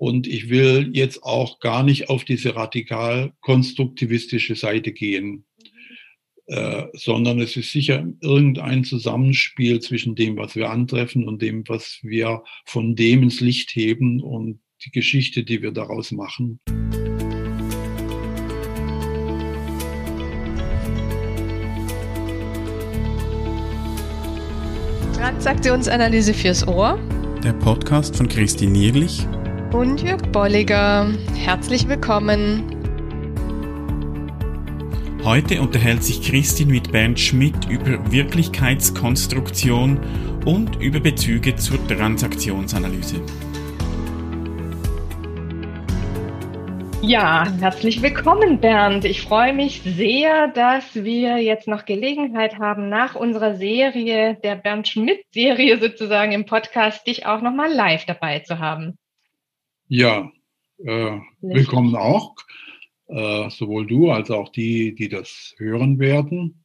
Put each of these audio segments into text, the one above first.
Und ich will jetzt auch gar nicht auf diese radikal konstruktivistische Seite gehen, äh, sondern es ist sicher irgendein Zusammenspiel zwischen dem, was wir antreffen und dem, was wir von dem ins Licht heben und die Geschichte, die wir daraus machen. Transaktionsanalyse fürs Ohr. Der Podcast von Christine Nierlich und Jörg Bolliger. Herzlich willkommen. Heute unterhält sich Christine mit Bernd Schmidt über Wirklichkeitskonstruktion und über Bezüge zur Transaktionsanalyse. Ja, herzlich willkommen, Bernd. Ich freue mich sehr, dass wir jetzt noch Gelegenheit haben, nach unserer Serie, der Bernd Schmidt-Serie sozusagen im Podcast, dich auch nochmal live dabei zu haben. Ja, äh, willkommen auch, äh, sowohl du als auch die, die das hören werden.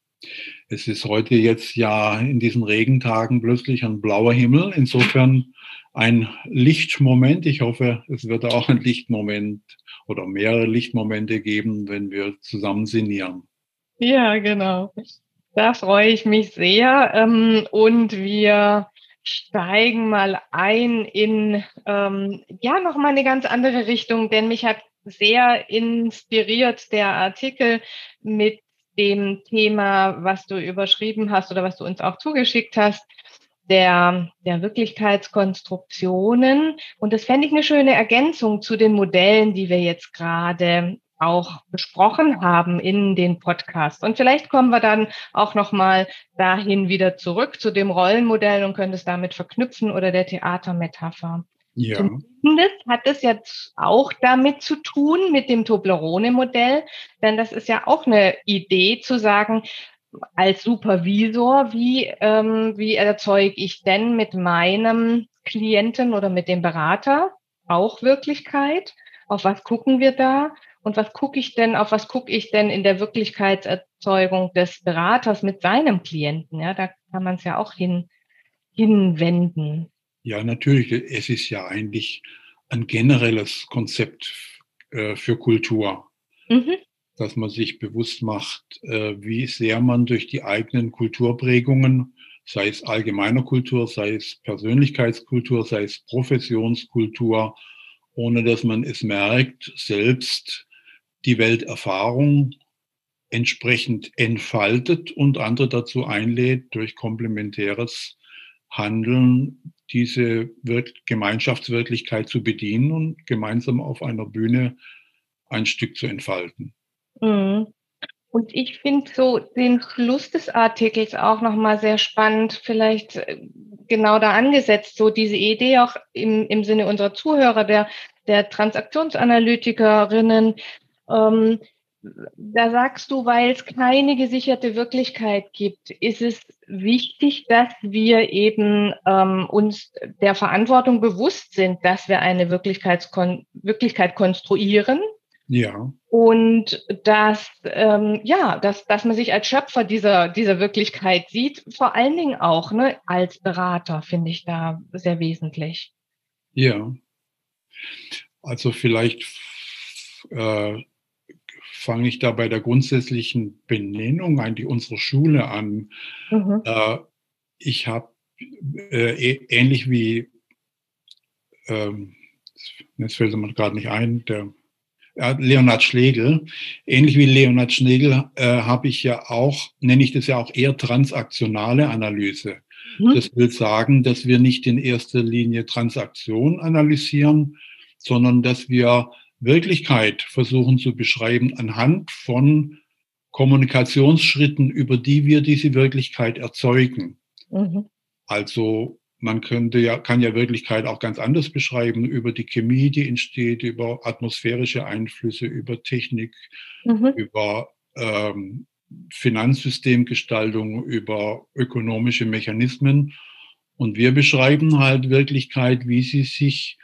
Es ist heute jetzt ja in diesen Regentagen plötzlich ein blauer Himmel. Insofern ein Lichtmoment. Ich hoffe, es wird auch ein Lichtmoment oder mehrere Lichtmomente geben, wenn wir zusammen sinnieren. Ja, genau. Da freue ich mich sehr. Ähm, und wir steigen mal ein in ähm, ja noch mal eine ganz andere Richtung, denn mich hat sehr inspiriert der Artikel mit dem Thema, was du überschrieben hast oder was du uns auch zugeschickt hast, der, der Wirklichkeitskonstruktionen. Und das fände ich eine schöne Ergänzung zu den Modellen, die wir jetzt gerade auch besprochen haben in den Podcasts. Und vielleicht kommen wir dann auch nochmal dahin wieder zurück zu dem Rollenmodell und können es damit verknüpfen oder der Theatermetapher. Ja. Zumindest hat es jetzt auch damit zu tun, mit dem Toblerone-Modell, denn das ist ja auch eine Idee zu sagen, als Supervisor, wie, ähm, wie erzeuge ich denn mit meinem Klienten oder mit dem Berater auch Wirklichkeit? Auf was gucken wir da? Und was gucke ich denn, auf was gucke ich denn in der Wirklichkeitserzeugung des Beraters mit seinem Klienten? Ja, da kann man es ja auch hin, hinwenden. Ja, natürlich. Es ist ja eigentlich ein generelles Konzept äh, für Kultur, mhm. dass man sich bewusst macht, äh, wie sehr man durch die eigenen Kulturprägungen, sei es allgemeiner Kultur, sei es Persönlichkeitskultur, sei es Professionskultur, ohne dass man es merkt, selbst die Welterfahrung entsprechend entfaltet und andere dazu einlädt, durch komplementäres Handeln diese Gemeinschaftswirklichkeit zu bedienen und gemeinsam auf einer Bühne ein Stück zu entfalten. Mhm. Und ich finde so den Schluss des Artikels auch nochmal sehr spannend, vielleicht äh, genau da angesetzt, so diese Idee auch im, im Sinne unserer Zuhörer, der, der Transaktionsanalytikerinnen, ähm, da sagst du, weil es keine gesicherte Wirklichkeit gibt, ist es wichtig, dass wir eben ähm, uns der Verantwortung bewusst sind, dass wir eine Wirklichkeitskon Wirklichkeit konstruieren. Ja. Und dass, ähm, ja, dass, dass man sich als Schöpfer dieser, dieser Wirklichkeit sieht, vor allen Dingen auch ne, als Berater, finde ich da sehr wesentlich. Ja. Also vielleicht äh, fange ich da bei der grundsätzlichen Benennung eigentlich unserer Schule an. Mhm. Äh, ich habe äh, ähnlich wie, ähm, jetzt fällt mir gerade nicht ein, der Leonhard Schlegel. Ähnlich wie Leonhard Schlegel äh, habe ich ja auch, nenne ich das ja auch eher transaktionale Analyse. Mhm. Das will sagen, dass wir nicht in erster Linie Transaktion analysieren, sondern dass wir Wirklichkeit versuchen zu beschreiben anhand von Kommunikationsschritten, über die wir diese Wirklichkeit erzeugen. Mhm. Also man könnte ja, kann ja Wirklichkeit auch ganz anders beschreiben, über die Chemie, die entsteht, über atmosphärische Einflüsse, über Technik, mhm. über ähm, Finanzsystemgestaltung, über ökonomische Mechanismen. Und wir beschreiben halt Wirklichkeit, wie sie sich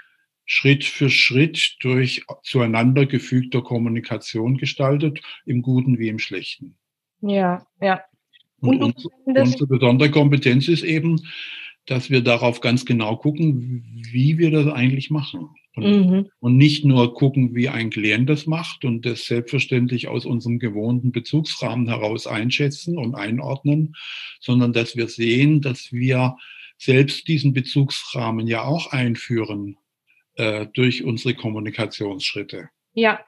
Schritt für Schritt durch zueinander gefügter Kommunikation gestaltet, im Guten wie im Schlechten. Ja, ja. Und, und unsere besondere Kompetenz ist eben, dass wir darauf ganz genau gucken, wie wir das eigentlich machen. Und, mhm. und, nicht nur gucken, wie ein Klient das macht und das selbstverständlich aus unserem gewohnten Bezugsrahmen heraus einschätzen und einordnen, sondern dass wir sehen, dass wir selbst diesen Bezugsrahmen ja auch einführen äh, durch unsere Kommunikationsschritte. Ja.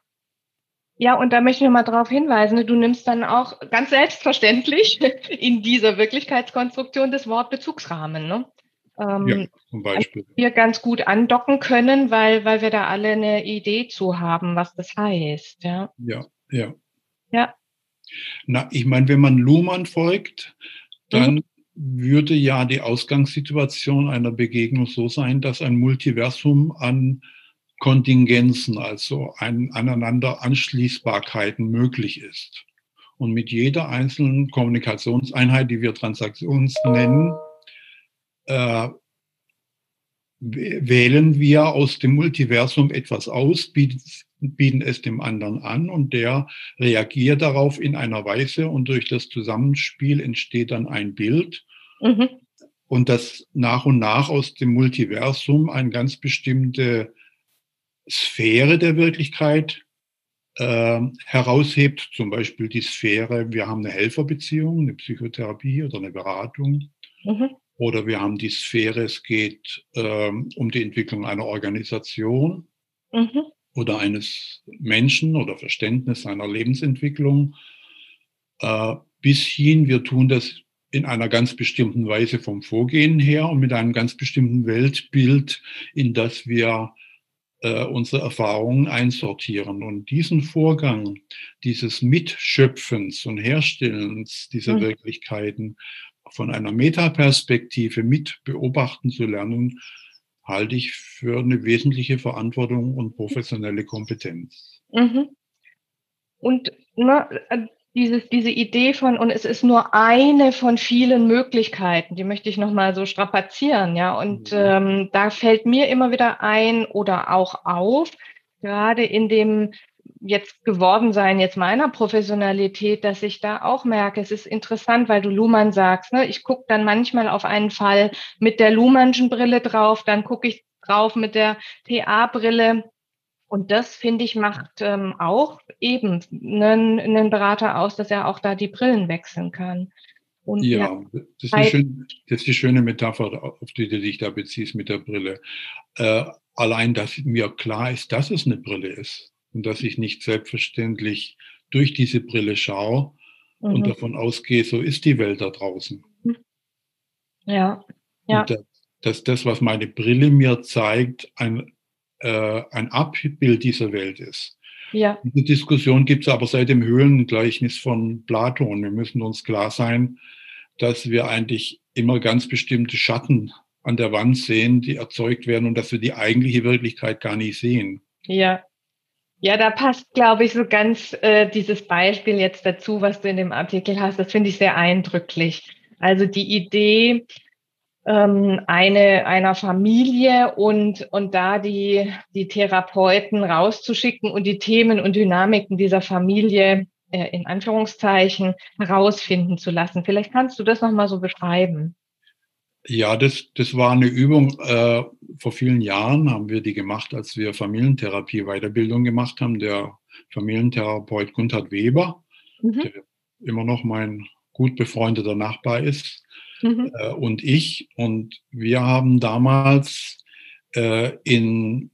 Ja, und da möchte ich mal darauf hinweisen, du nimmst dann auch ganz selbstverständlich in dieser Wirklichkeitskonstruktion das Wort Bezugsrahmen. Ne? ähm, ja, zum Beispiel. wir ganz gut andocken können, weil, weil wir da alle eine Idee zu haben, was das heißt. Ja, ja. Ja. ja. Na, ich meine, wenn man Luhmann folgt, dann mhm. Würde ja die Ausgangssituation einer Begegnung so sein, dass ein Multiversum an Kontingenzen, also an aneinander Anschließbarkeiten möglich ist. Und mit jeder einzelnen Kommunikationseinheit, die wir Transaktions nennen, äh, wählen wir aus dem Multiversum etwas aus, bieten, bieten es dem anderen an und der reagiert darauf in einer Weise und durch das Zusammenspiel entsteht dann ein Bild. Mhm. Und das nach und nach aus dem Multiversum eine ganz bestimmte Sphäre der Wirklichkeit äh, heraushebt, zum Beispiel die Sphäre, wir haben eine Helferbeziehung, eine Psychotherapie oder eine Beratung. Mhm. Oder wir haben die Sphäre, es geht ähm, um die Entwicklung einer Organisation mhm. Oder eines Menschen oder Verständnis seiner Lebensentwicklung. Äh, bis hin, wir tun das in einer ganz bestimmten Weise vom Vorgehen her und mit einem ganz bestimmten Weltbild, in das wir äh, unsere Erfahrungen einsortieren. Und diesen Vorgang dieses Mitschöpfens und Herstellens dieser mhm. Wirklichkeiten von einer Metaperspektive mit beobachten zu lernen, halte ich für eine wesentliche Verantwortung und professionelle Kompetenz. Mhm. Und ne, dieses, diese Idee von, und es ist nur eine von vielen Möglichkeiten, die möchte ich nochmal so strapazieren, ja. Und mhm. ähm, da fällt mir immer wieder ein oder auch auf, gerade in dem jetzt geworden sein, jetzt meiner Professionalität, dass ich da auch merke, es ist interessant, weil du Luhmann sagst, ne? ich gucke dann manchmal auf einen Fall mit der Luhmannschen Brille drauf, dann gucke ich drauf mit der TA-Brille. Und das, finde ich, macht ähm, auch eben einen, einen Berater aus, dass er auch da die Brillen wechseln kann. Und ja, das ist, eine schöne, das ist eine schöne Metapher, auf die du dich da beziehst mit der Brille. Äh, allein, dass mir klar ist, dass es eine Brille ist und dass ich nicht selbstverständlich durch diese Brille schaue mhm. und davon ausgehe, so ist die Welt da draußen. Ja, ja. Und dass, dass das, was meine Brille mir zeigt, ein, äh, ein Abbild dieser Welt ist. Ja. Diese Diskussion gibt es aber seit dem Höhlengleichnis von Platon. Wir müssen uns klar sein, dass wir eigentlich immer ganz bestimmte Schatten an der Wand sehen, die erzeugt werden und dass wir die eigentliche Wirklichkeit gar nicht sehen. Ja, ja, da passt, glaube ich, so ganz äh, dieses Beispiel jetzt dazu, was du in dem Artikel hast. Das finde ich sehr eindrücklich. Also die Idee ähm, eine, einer Familie und, und da die, die Therapeuten rauszuschicken und die Themen und Dynamiken dieser Familie äh, in Anführungszeichen herausfinden zu lassen. Vielleicht kannst du das nochmal so beschreiben. Ja, das, das war eine Übung. Äh, vor vielen Jahren haben wir die gemacht, als wir Familientherapie Weiterbildung gemacht haben. Der Familientherapeut Gunther Weber, mhm. der immer noch mein gut befreundeter Nachbar ist, mhm. äh, und ich. Und wir haben damals äh, in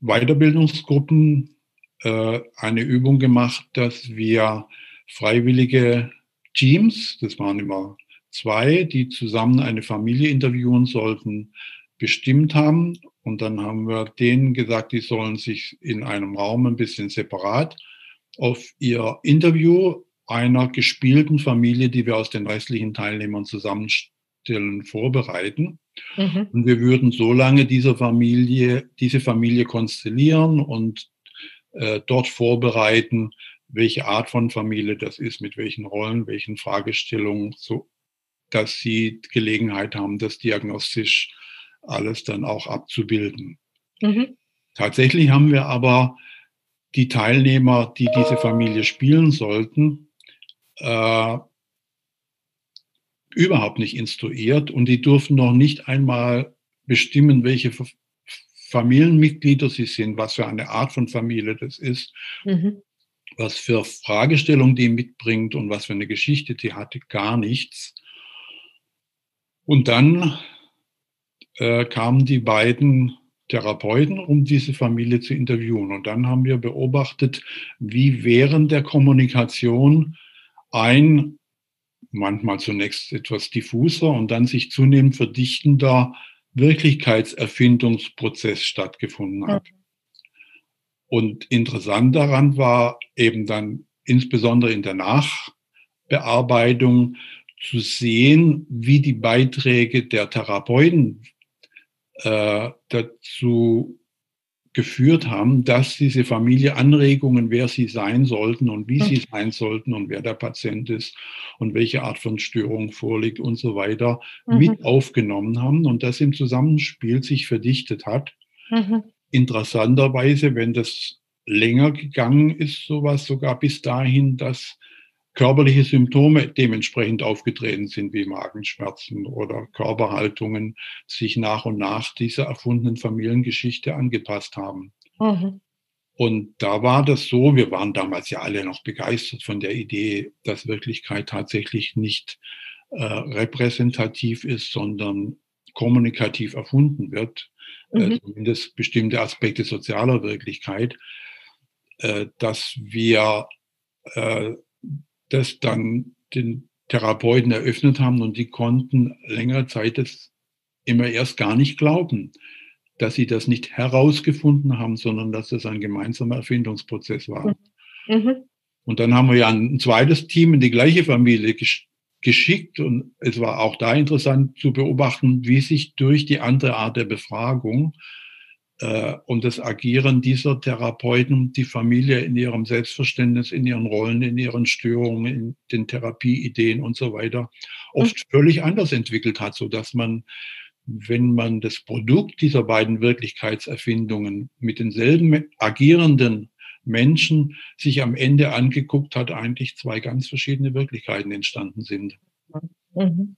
Weiterbildungsgruppen äh, eine Übung gemacht, dass wir freiwillige Teams, das waren immer zwei, die zusammen eine Familie interviewen sollten, bestimmt haben. Und dann haben wir denen gesagt, die sollen sich in einem Raum ein bisschen separat auf ihr Interview einer gespielten Familie, die wir aus den restlichen Teilnehmern zusammenstellen, vorbereiten. Mhm. Und wir würden so lange dieser Familie, diese Familie konstellieren und äh, dort vorbereiten, welche Art von Familie das ist, mit welchen Rollen, welchen Fragestellungen, so dass sie Gelegenheit haben, das diagnostisch alles dann auch abzubilden. Mhm. Tatsächlich haben wir aber die Teilnehmer, die diese Familie spielen sollten, äh, überhaupt nicht instruiert und die durften noch nicht einmal bestimmen, welche Familienmitglieder sie sind, was für eine Art von Familie das ist, mhm. was für Fragestellungen die mitbringt und was für eine Geschichte die hatte, gar nichts. Und dann äh, kamen die beiden Therapeuten, um diese Familie zu interviewen. Und dann haben wir beobachtet, wie während der Kommunikation ein manchmal zunächst etwas diffuser und dann sich zunehmend verdichtender Wirklichkeitserfindungsprozess stattgefunden hat. Und interessant daran war eben dann insbesondere in der Nachbearbeitung zu sehen, wie die Beiträge der Therapeuten äh, dazu geführt haben, dass diese Familie Anregungen, wer sie sein sollten und wie sie sein sollten und wer der Patient ist und welche Art von Störung vorliegt und so weiter, mhm. mit aufgenommen haben und das im Zusammenspiel sich verdichtet hat. Mhm. Interessanterweise, wenn das länger gegangen ist, sowas sogar bis dahin, dass körperliche Symptome dementsprechend aufgetreten sind, wie Magenschmerzen oder Körperhaltungen, sich nach und nach dieser erfundenen Familiengeschichte angepasst haben. Mhm. Und da war das so, wir waren damals ja alle noch begeistert von der Idee, dass Wirklichkeit tatsächlich nicht äh, repräsentativ ist, sondern kommunikativ erfunden wird, äh, mhm. äh, zumindest bestimmte Aspekte sozialer Wirklichkeit, äh, dass wir äh, das dann den Therapeuten eröffnet haben und die konnten längere Zeit das immer erst gar nicht glauben, dass sie das nicht herausgefunden haben, sondern dass das ein gemeinsamer Erfindungsprozess war. Mhm. Und dann haben wir ja ein zweites Team in die gleiche Familie gesch geschickt und es war auch da interessant zu beobachten, wie sich durch die andere Art der Befragung und das Agieren dieser Therapeuten, die Familie in ihrem Selbstverständnis, in ihren Rollen, in ihren Störungen, in den Therapieideen und so weiter, oft mhm. völlig anders entwickelt hat, so dass man, wenn man das Produkt dieser beiden Wirklichkeitserfindungen mit denselben agierenden Menschen sich am Ende angeguckt hat, eigentlich zwei ganz verschiedene Wirklichkeiten entstanden sind. Mhm.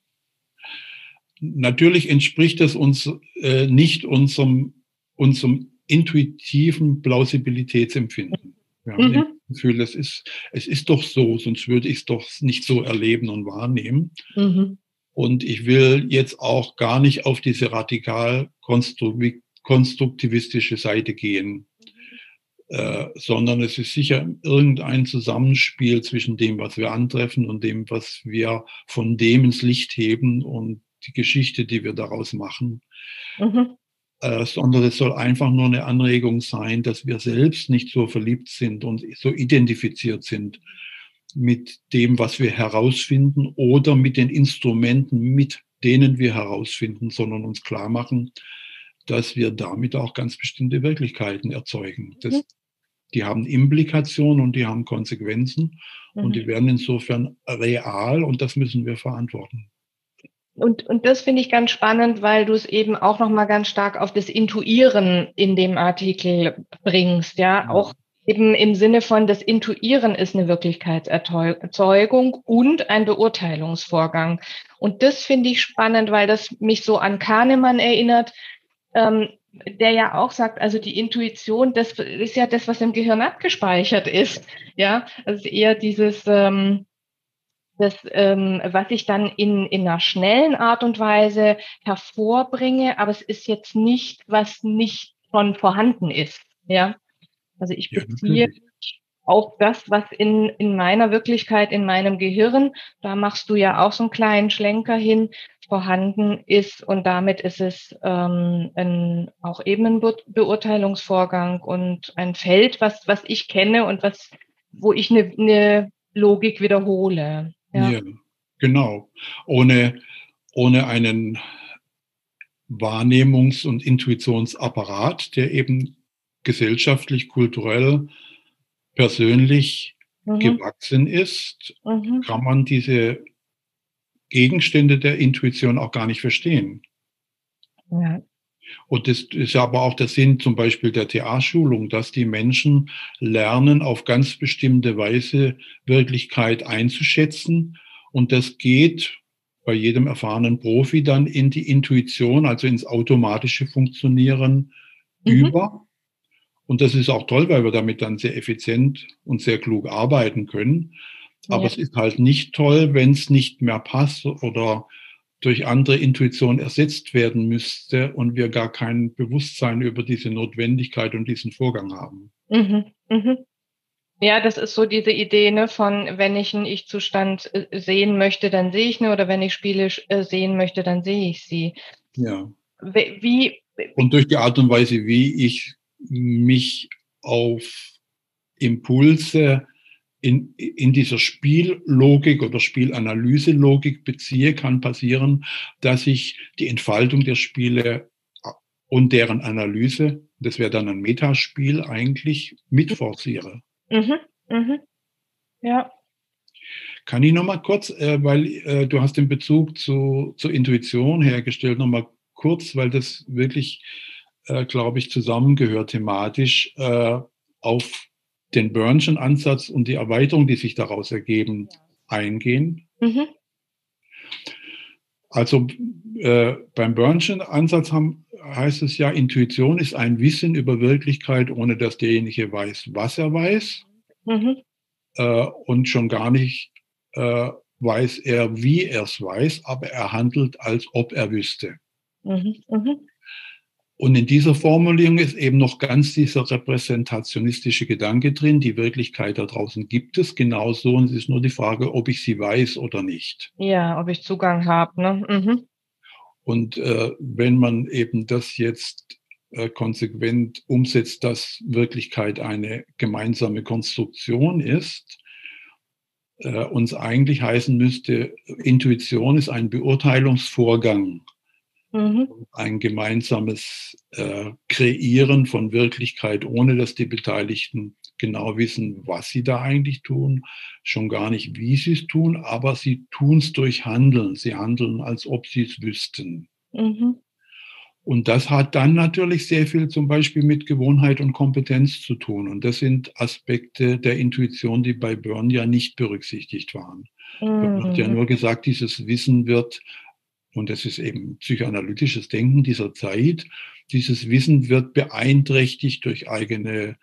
Natürlich entspricht das uns äh, nicht unserem unserem intuitiven Plausibilitätsempfinden. Wir haben mhm. das Gefühl, es ist, es ist doch so, sonst würde ich es doch nicht so erleben und wahrnehmen. Mhm. Und ich will jetzt auch gar nicht auf diese radikal konstruktivistische Seite gehen, äh, sondern es ist sicher irgendein Zusammenspiel zwischen dem, was wir antreffen und dem, was wir von dem ins Licht heben und die Geschichte, die wir daraus machen. Mhm sondern es soll einfach nur eine Anregung sein, dass wir selbst nicht so verliebt sind und so identifiziert sind mit dem, was wir herausfinden oder mit den Instrumenten, mit denen wir herausfinden, sondern uns klar machen, dass wir damit auch ganz bestimmte Wirklichkeiten erzeugen. Das, mhm. die haben Implikationen und die haben Konsequenzen mhm. und die werden insofern real und das müssen wir verantworten. Und, und das finde ich ganz spannend, weil du es eben auch nochmal ganz stark auf das Intuieren in dem Artikel bringst, ja, auch eben im Sinne von das Intuieren ist eine Wirklichkeitserzeugung und ein Beurteilungsvorgang. Und das finde ich spannend, weil das mich so an Kahnemann erinnert, ähm, der ja auch sagt, also die Intuition, das ist ja das, was im Gehirn abgespeichert ist. Ja, also eher dieses, ähm, das, ähm, was ich dann in, in einer schnellen Art und Weise hervorbringe, aber es ist jetzt nicht, was nicht schon vorhanden ist. Ja, also ich beziehe ja, auf das, was in, in meiner Wirklichkeit, in meinem Gehirn, da machst du ja auch so einen kleinen Schlenker hin, vorhanden ist und damit ist es ähm, ein, auch eben ein Be Beurteilungsvorgang und ein Feld, was, was ich kenne und was, wo ich eine, eine Logik wiederhole. Ja, ja genau. Ohne, ohne einen Wahrnehmungs- und Intuitionsapparat, der eben gesellschaftlich, kulturell, persönlich mhm. gewachsen ist, mhm. kann man diese Gegenstände der Intuition auch gar nicht verstehen. Ja. Und das ist aber auch der Sinn zum Beispiel der TA-Schulung, dass die Menschen lernen, auf ganz bestimmte Weise Wirklichkeit einzuschätzen. Und das geht bei jedem erfahrenen Profi dann in die Intuition, also ins automatische Funktionieren mhm. über. Und das ist auch toll, weil wir damit dann sehr effizient und sehr klug arbeiten können. Aber ja. es ist halt nicht toll, wenn es nicht mehr passt oder durch andere Intuition ersetzt werden müsste und wir gar kein Bewusstsein über diese Notwendigkeit und diesen Vorgang haben. Mhm, mhm. Ja, das ist so diese Idee ne, von, wenn ich einen Ich-Zustand äh, sehen möchte, dann sehe ich ihn, oder wenn ich Spiele äh, sehen möchte, dann sehe ich sie. Ja. Wie, und durch die Art und Weise, wie ich mich auf Impulse in, in dieser Spiellogik oder Spielanalyselogik beziehe, kann passieren, dass ich die Entfaltung der Spiele und deren Analyse, das wäre dann ein Metaspiel, eigentlich mitforciere. Mhm, mhm. Ja. Kann ich nochmal kurz, äh, weil äh, du hast den Bezug zu, zur Intuition hergestellt, nochmal kurz, weil das wirklich, äh, glaube ich, zusammengehört thematisch äh, auf den Burnschen Ansatz und die Erweiterung, die sich daraus ergeben, eingehen. Mhm. Also äh, beim Burnschen Ansatz haben, heißt es ja, Intuition ist ein Wissen über Wirklichkeit, ohne dass derjenige weiß, was er weiß. Mhm. Äh, und schon gar nicht äh, weiß er, wie er es weiß, aber er handelt, als ob er wüsste. Mhm. Und in dieser Formulierung ist eben noch ganz dieser repräsentationistische Gedanke drin. Die Wirklichkeit da draußen gibt es genauso und es ist nur die Frage, ob ich sie weiß oder nicht. Ja, ob ich Zugang habe. Ne? Mhm. Und äh, wenn man eben das jetzt äh, konsequent umsetzt, dass Wirklichkeit eine gemeinsame Konstruktion ist, äh, uns eigentlich heißen müsste, Intuition ist ein Beurteilungsvorgang Mhm. Ein gemeinsames äh, Kreieren von Wirklichkeit, ohne dass die Beteiligten genau wissen, was sie da eigentlich tun, schon gar nicht, wie sie es tun, aber sie tun es durch Handeln. Sie handeln, als ob sie es wüssten. Mhm. Und das hat dann natürlich sehr viel zum Beispiel mit Gewohnheit und Kompetenz zu tun. Und das sind Aspekte der Intuition, die bei Byrne ja nicht berücksichtigt waren. Mhm. Byrne hat ja nur gesagt, dieses Wissen wird und das ist eben psychoanalytisches Denken dieser Zeit, dieses Wissen wird beeinträchtigt durch eigene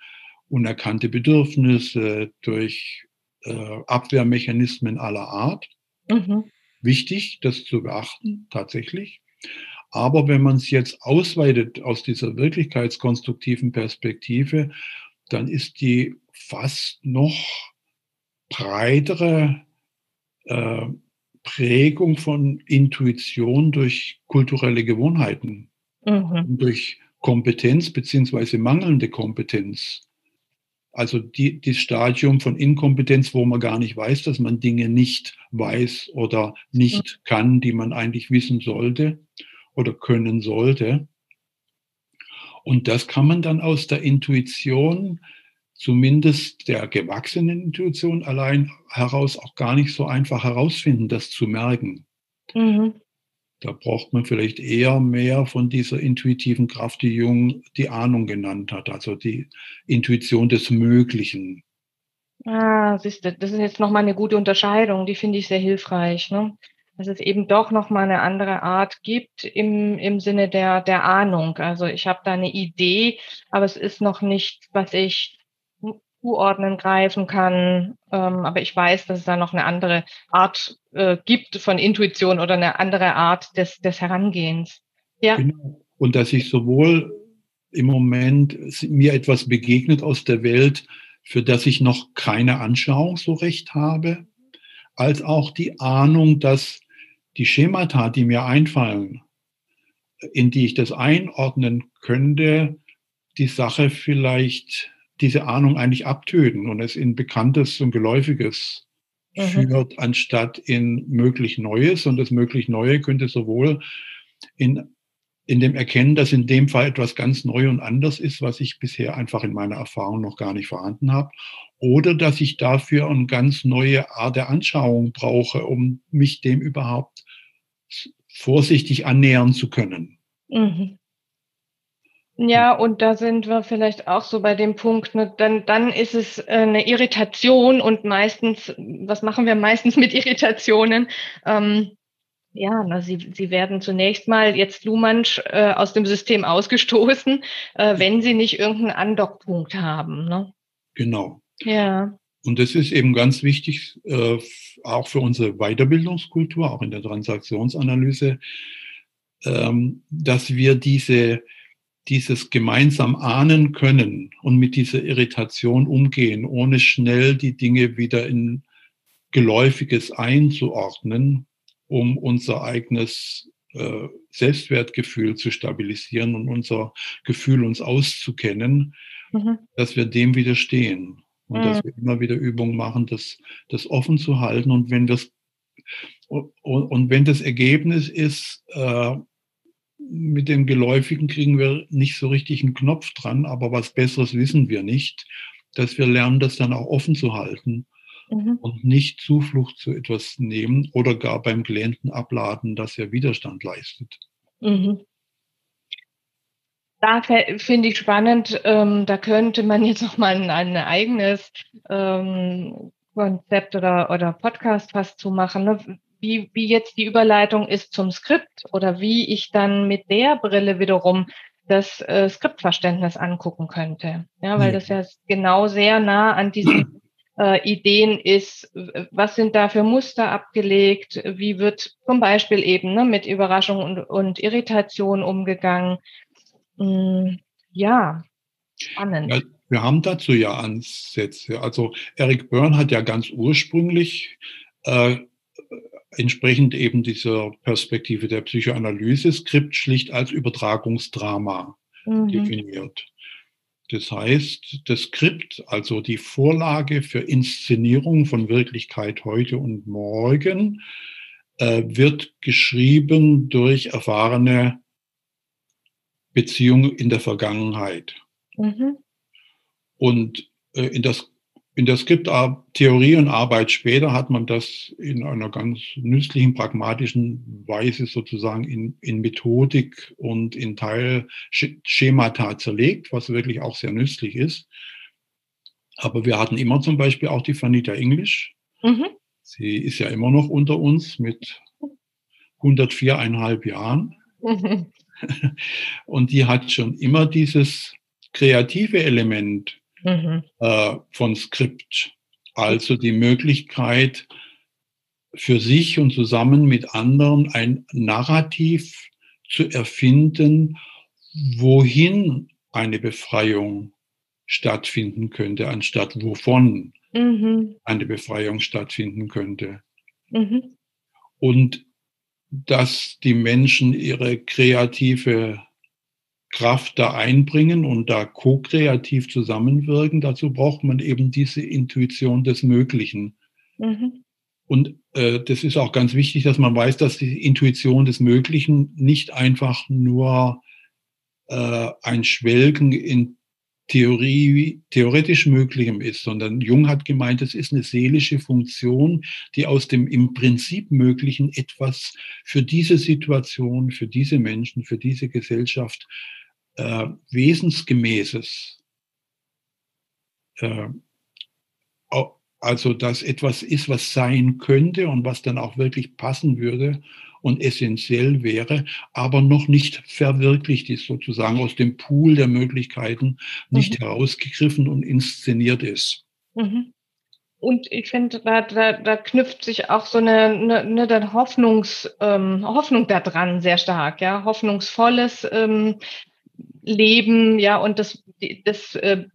unerkannte Bedürfnisse, durch äh, Abwehrmechanismen aller Art. Mhm. Wichtig, das zu beachten, tatsächlich. Aber wenn man es jetzt ausweitet aus dieser wirklichkeitskonstruktiven Perspektive, dann ist die fast noch breitere äh, Prägung von Intuition durch kulturelle Gewohnheiten, mhm. durch Kompetenz beziehungsweise mangelnde Kompetenz. Also die, das Stadium von Inkompetenz, wo man gar nicht weiß, dass man Dinge nicht weiß oder nicht mhm. kann, die man eigentlich wissen sollte oder können sollte. Und das kann man dann aus der Intuition zumindest der gewachsenen Intuition allein heraus auch gar nicht so einfach herausfinden, das zu merken. Mhm. Da braucht man vielleicht eher mehr von dieser intuitiven Kraft, die Jung die Ahnung genannt hat, also die Intuition des Möglichen. Ah, siehst du, das ist jetzt nochmal eine gute Unterscheidung, die finde ich sehr hilfreich. Ne? Dass es eben doch nochmal eine andere Art gibt im, im Sinne der, der Ahnung. Also ich habe da eine Idee, aber es ist noch nicht, was ich zuordnen greifen kann. Ähm, aber ich weiß, dass es da noch eine andere Art äh, gibt von Intuition oder eine andere Art des, des Herangehens. Ja. Genau. Und dass ich sowohl im Moment mir etwas begegnet aus der Welt, für das ich noch keine Anschauung so recht habe, als auch die Ahnung, dass die Schemata, die mir einfallen, in die ich das einordnen könnte, die Sache vielleicht diese Ahnung eigentlich abtöten und es in Bekanntes und Geläufiges mhm. führt, anstatt in möglich Neues. Und das möglich Neue könnte sowohl in, in dem Erkennen, dass in dem Fall etwas ganz neu und anders ist, was ich bisher einfach in meiner Erfahrung noch gar nicht vorhanden habe, oder dass ich dafür eine ganz neue Art der Anschauung brauche, um mich dem überhaupt vorsichtig annähern zu können. Mhm. Ja, und da sind wir vielleicht auch so bei dem Punkt, ne, dann, dann ist es äh, eine Irritation und meistens, was machen wir meistens mit Irritationen? Ähm, Ja, na, sie, sie werden zunächst mal jetzt Luhmann äh, aus dem System ausgestoßen, äh, wenn sie nicht irgendeinen Andockpunkt haben. Ne? Genau. Ja. Und das ist eben ganz wichtig, äh, auch für unsere Weiterbildungskultur, auch in der Transaktionsanalyse, ähm, dass wir diese, dieses gemeinsam ahnen können und mit dieser Irritation umgehen, ohne schnell die Dinge wieder in Geläufiges einzuordnen, um unser eigenes äh, Selbstwertgefühl zu stabilisieren und unser Gefühl uns auszukennen, mhm. dass wir dem widerstehen und mhm. dass wir immer wieder Übungen machen, das, das offen zu halten. Und wenn das und, und wenn das Ergebnis ist, äh, mit dem Geläufigen kriegen wir nicht so richtig einen Knopf dran, aber was Besseres wissen wir nicht, dass wir lernen, das dann auch offen zu halten mhm. und nicht Zuflucht zu etwas nehmen oder gar beim Klienten abladen, dass er Widerstand leistet. Mhm. Da finde ich spannend, ähm, da könnte man jetzt noch mal ein, ein eigenes ähm, Konzept oder, oder Podcast fast zu machen, ne? Wie, wie jetzt die Überleitung ist zum Skript oder wie ich dann mit der Brille wiederum das äh, Skriptverständnis angucken könnte. Ja, weil das ja genau sehr nah an diesen äh, Ideen ist, was sind da für Muster abgelegt, wie wird zum Beispiel eben ne, mit Überraschung und, und Irritation umgegangen. Mm, ja, spannend. Ja, wir haben dazu ja Ansätze. Also Eric Byrne hat ja ganz ursprünglich äh, entsprechend eben dieser Perspektive der Psychoanalyse Skript schlicht als Übertragungsdrama mhm. definiert. Das heißt, das Skript, also die Vorlage für Inszenierung von Wirklichkeit heute und morgen, äh, wird geschrieben durch erfahrene Beziehungen in der Vergangenheit. Mhm. Und äh, in das in der Skripttheorie und Arbeit später hat man das in einer ganz nützlichen, pragmatischen Weise sozusagen in, in Methodik und in Teilschemata zerlegt, was wirklich auch sehr nützlich ist. Aber wir hatten immer zum Beispiel auch die Vanita English. Mhm. Sie ist ja immer noch unter uns mit 104,5 Jahren. Mhm. Und die hat schon immer dieses kreative Element mhm. äh, von Skript. Also die Möglichkeit, für sich und zusammen mit anderen ein Narrativ zu erfinden, wohin eine Befreiung stattfinden könnte, anstatt wovon mhm. eine Befreiung stattfinden könnte. Mhm. Und dass die Menschen ihre kreative Kraft da einbringen und da ko-kreativ zusammenwirken. Dazu braucht man eben diese Intuition des Möglichen. Mhm. Und äh, das ist auch ganz wichtig, dass man weiß, dass die Intuition des Möglichen nicht einfach nur äh, ein Schwelgen in Theorie, theoretisch Möglichem ist, sondern Jung hat gemeint, es ist eine seelische Funktion, die aus dem im Prinzip Möglichen etwas für diese Situation, für diese Menschen, für diese Gesellschaft äh, Wesensgemäßes, äh, also dass etwas ist, was sein könnte und was dann auch wirklich passen würde und essentiell wäre, aber noch nicht verwirklicht ist, sozusagen aus dem Pool der Möglichkeiten nicht mhm. herausgegriffen und inszeniert ist. Mhm. Und ich finde, da, da, da knüpft sich auch so eine, eine, eine Hoffnungs, ähm, Hoffnung daran sehr stark, ja, hoffnungsvolles ähm, leben, ja, und das, das äh,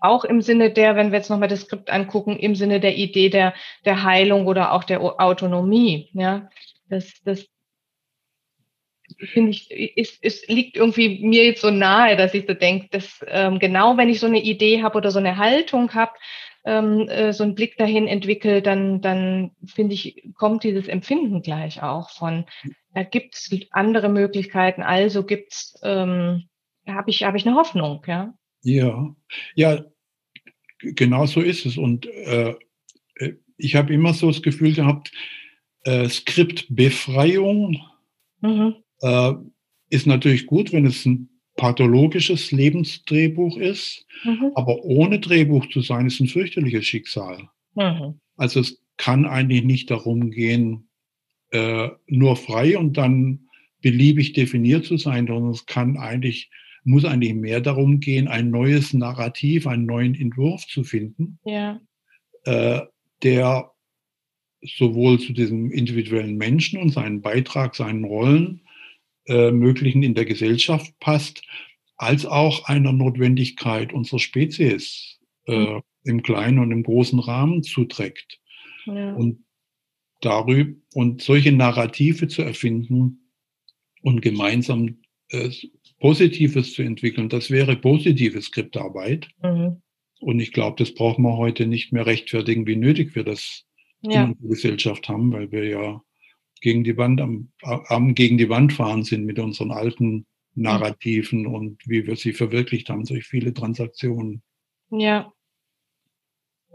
auch im Sinne der, wenn wir jetzt nochmal das Skript angucken, im Sinne der Idee der, der Heilung oder auch der Autonomie, ja, das, das finde ich, ist, ist, liegt irgendwie mir jetzt so nahe, dass ich so denke, dass ähm, genau wenn ich so eine Idee habe oder so eine Haltung habe, ähm, äh, so einen Blick dahin entwickelt, dann, dann finde ich, kommt dieses Empfinden gleich auch von, da gibt es andere Möglichkeiten, also gibt es ähm, habe ich, habe ich eine Hoffnung, ja. Ja, ja, genau so ist es. Und äh, äh, ich habe immer so das Gefühl gehabt, äh, Skriptbefreiung mhm. äh, ist natürlich gut, wenn es ein pathologisches Lebensdrehbuch ist, mhm. aber ohne Drehbuch zu sein, ist ein fürchterliches Schicksal. Mhm. Also es kann eigentlich nicht darum gehen, äh, nur frei und dann beliebig definiert zu sein, sondern es kann eigentlich, muss eigentlich mehr darum gehen, ein neues Narrativ, einen neuen Entwurf zu finden, ja. äh, der sowohl zu diesem individuellen Menschen und seinen Beitrag, seinen Rollen äh, möglichen in der Gesellschaft passt, als auch einer Notwendigkeit unserer Spezies äh, mhm. im kleinen und im großen Rahmen zuträgt. Ja. Und darüber und solche Narrative zu erfinden und gemeinsam äh, Positives zu entwickeln, das wäre positive Skriptarbeit. Mhm. Und ich glaube, das brauchen wir heute nicht mehr rechtfertigen, wie nötig wir das ja. in unserer Gesellschaft haben, weil wir ja gegen die Wand am, am gegen die Wand fahren sind mit unseren alten Narrativen mhm. und wie wir sie verwirklicht haben durch viele Transaktionen. Ja.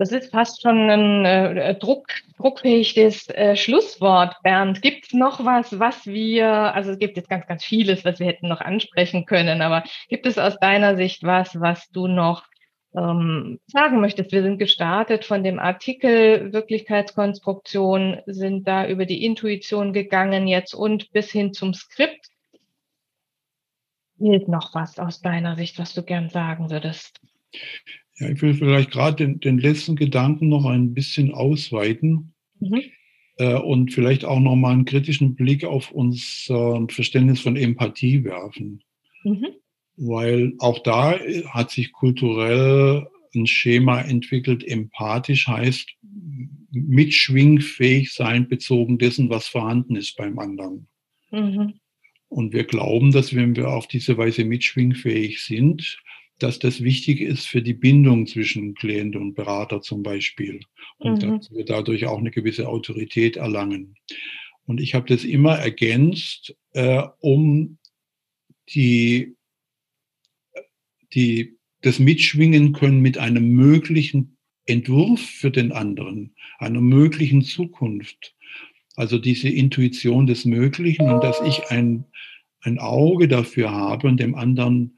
Das ist fast schon ein äh, Druck, druckfähiges äh, Schlusswort, Bernd. Gibt es noch was, was wir, also es gibt jetzt ganz, ganz vieles, was wir hätten noch ansprechen können, aber gibt es aus deiner Sicht was, was du noch ähm, sagen möchtest. Wir sind gestartet von dem Artikel Wirklichkeitskonstruktion, sind da über die Intuition gegangen jetzt und bis hin zum Skript. Fehlt noch was aus deiner Sicht, was du gern sagen würdest? Ja, ich will vielleicht gerade den, den letzten Gedanken noch ein bisschen ausweiten. Mhm. Äh, und vielleicht auch noch mal einen kritischen Blick auf unser Verständnis von Empathie werfen. Mhm weil auch da hat sich kulturell ein Schema entwickelt. Empathisch heißt mitschwingfähig sein, bezogen dessen, was vorhanden ist beim anderen. Mhm. Und wir glauben, dass wenn wir auf diese Weise mitschwingfähig sind, dass das wichtig ist für die Bindung zwischen Klient und Berater zum Beispiel. Und mhm. dass wir dadurch auch eine gewisse Autorität erlangen. Und ich habe das immer ergänzt, äh, um die die das mitschwingen können mit einem möglichen Entwurf für den anderen, einer möglichen Zukunft. Also diese Intuition des Möglichen und dass ich ein, ein Auge dafür habe und dem anderen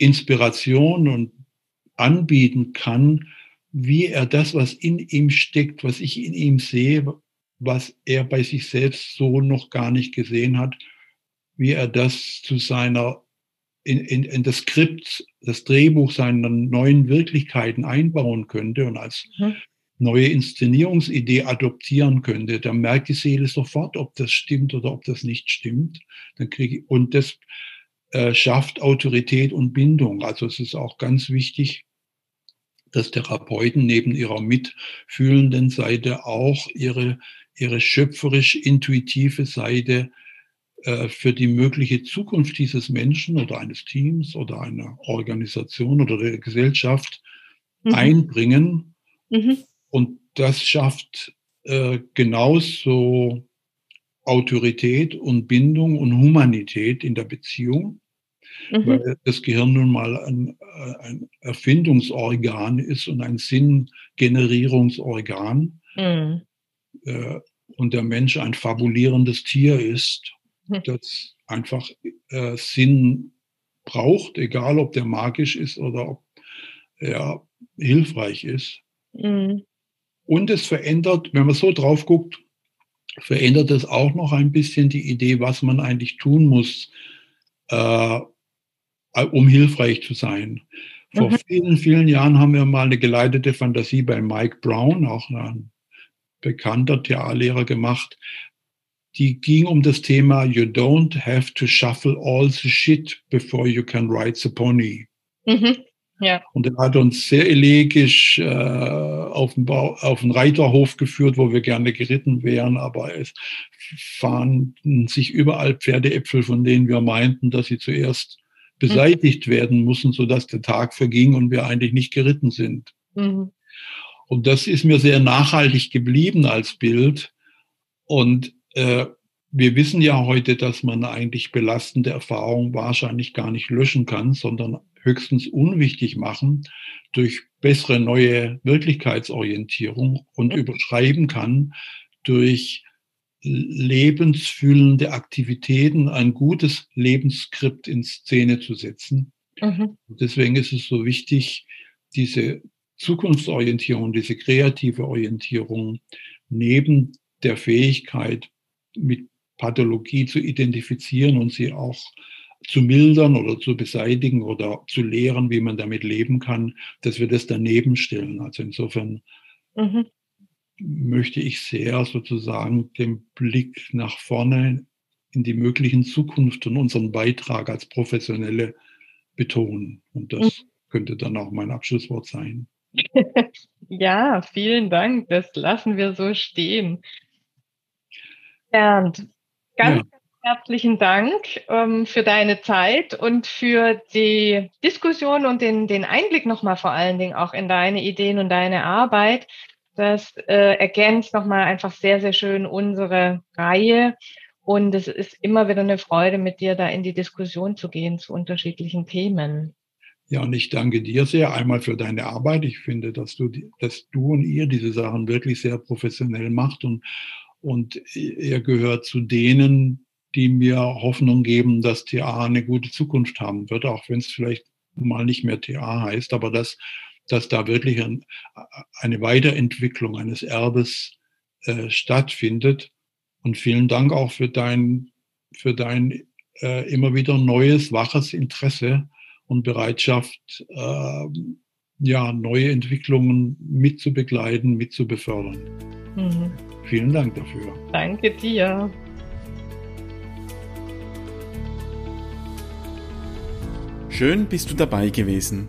Inspiration und anbieten kann, wie er das, was in ihm steckt, was ich in ihm sehe, was er bei sich selbst so noch gar nicht gesehen hat, wie er das zu seiner in, in, in das Skript, das Drehbuch seiner neuen Wirklichkeiten einbauen könnte und als mhm. neue Inszenierungsidee adoptieren könnte, dann merkt die Seele sofort, ob das stimmt oder ob das nicht stimmt. Dann kriege und das äh, schafft Autorität und Bindung. Also es ist auch ganz wichtig, dass Therapeuten neben ihrer mitfühlenden Seite auch ihre, ihre schöpferisch-intuitive Seite äh, für die mögliche Zukunft dieses Menschen oder eines Teams oder einer Organisation oder der Gesellschaft mhm. einbringen. Mhm. Und das schafft äh, genauso Autorität und Bindung und Humanität in der Beziehung, mhm. weil das Gehirn nun mal ein, äh, ein, Erfindungsorgan ist und ein Sinngenerierungsorgan. Mhm. Äh, und der Mensch ein fabulierendes Tier ist hm. das einfach äh, Sinn braucht, egal ob der magisch ist oder ob er hilfreich ist. Mhm. Und es verändert, wenn man so drauf guckt, verändert es auch noch ein bisschen die Idee, was man eigentlich tun muss, äh, um hilfreich zu sein. Vor mhm. vielen, vielen Jahren haben wir mal eine geleitete Fantasie bei Mike Brown, auch ein bekannter Theaterlehrer, gemacht, die ging um das Thema You don't have to shuffle all the shit before you can ride the pony. Mhm. Ja. Und er hat uns sehr elegisch äh, auf, den Bau, auf den Reiterhof geführt, wo wir gerne geritten wären, aber es fanden sich überall Pferdeäpfel, von denen wir meinten, dass sie zuerst beseitigt mhm. werden müssen, sodass der Tag verging und wir eigentlich nicht geritten sind. Mhm. Und das ist mir sehr nachhaltig geblieben als Bild. Und äh, wir wissen ja heute, dass man eigentlich belastende Erfahrungen wahrscheinlich gar nicht löschen kann, sondern höchstens unwichtig machen durch bessere neue Wirklichkeitsorientierung und mhm. überschreiben kann durch lebensfühlende Aktivitäten, ein gutes Lebensskript in Szene zu setzen. Mhm. Deswegen ist es so wichtig, diese Zukunftsorientierung, diese kreative Orientierung neben der Fähigkeit, mit Pathologie zu identifizieren und sie auch zu mildern oder zu beseitigen oder zu lehren, wie man damit leben kann, dass wir das daneben stellen. Also insofern mhm. Möchte ich sehr sozusagen den Blick nach vorne in die möglichen Zukunft und unseren Beitrag als Professionelle betonen. Und das mhm. könnte dann auch mein Abschlusswort sein. ja, vielen Dank. Das lassen wir so stehen. Bernd, ganz, ja. herzlichen Dank ähm, für deine Zeit und für die Diskussion und den, den Einblick nochmal vor allen Dingen auch in deine Ideen und deine Arbeit. Das äh, ergänzt nochmal einfach sehr, sehr schön unsere Reihe. Und es ist immer wieder eine Freude, mit dir da in die Diskussion zu gehen zu unterschiedlichen Themen. Ja, und ich danke dir sehr einmal für deine Arbeit. Ich finde, dass du, dass du und ihr diese Sachen wirklich sehr professionell macht und, und er gehört zu denen, die mir Hoffnung geben, dass TA eine gute Zukunft haben wird, auch wenn es vielleicht mal nicht mehr TA heißt, aber dass, dass da wirklich ein, eine Weiterentwicklung eines Erbes äh, stattfindet. Und vielen Dank auch für dein, für dein äh, immer wieder neues, waches Interesse und Bereitschaft, äh, ja, neue Entwicklungen mitzubegleiten, mitzubefördern. Mhm. Vielen Dank dafür. Danke dir. Schön bist du dabei gewesen.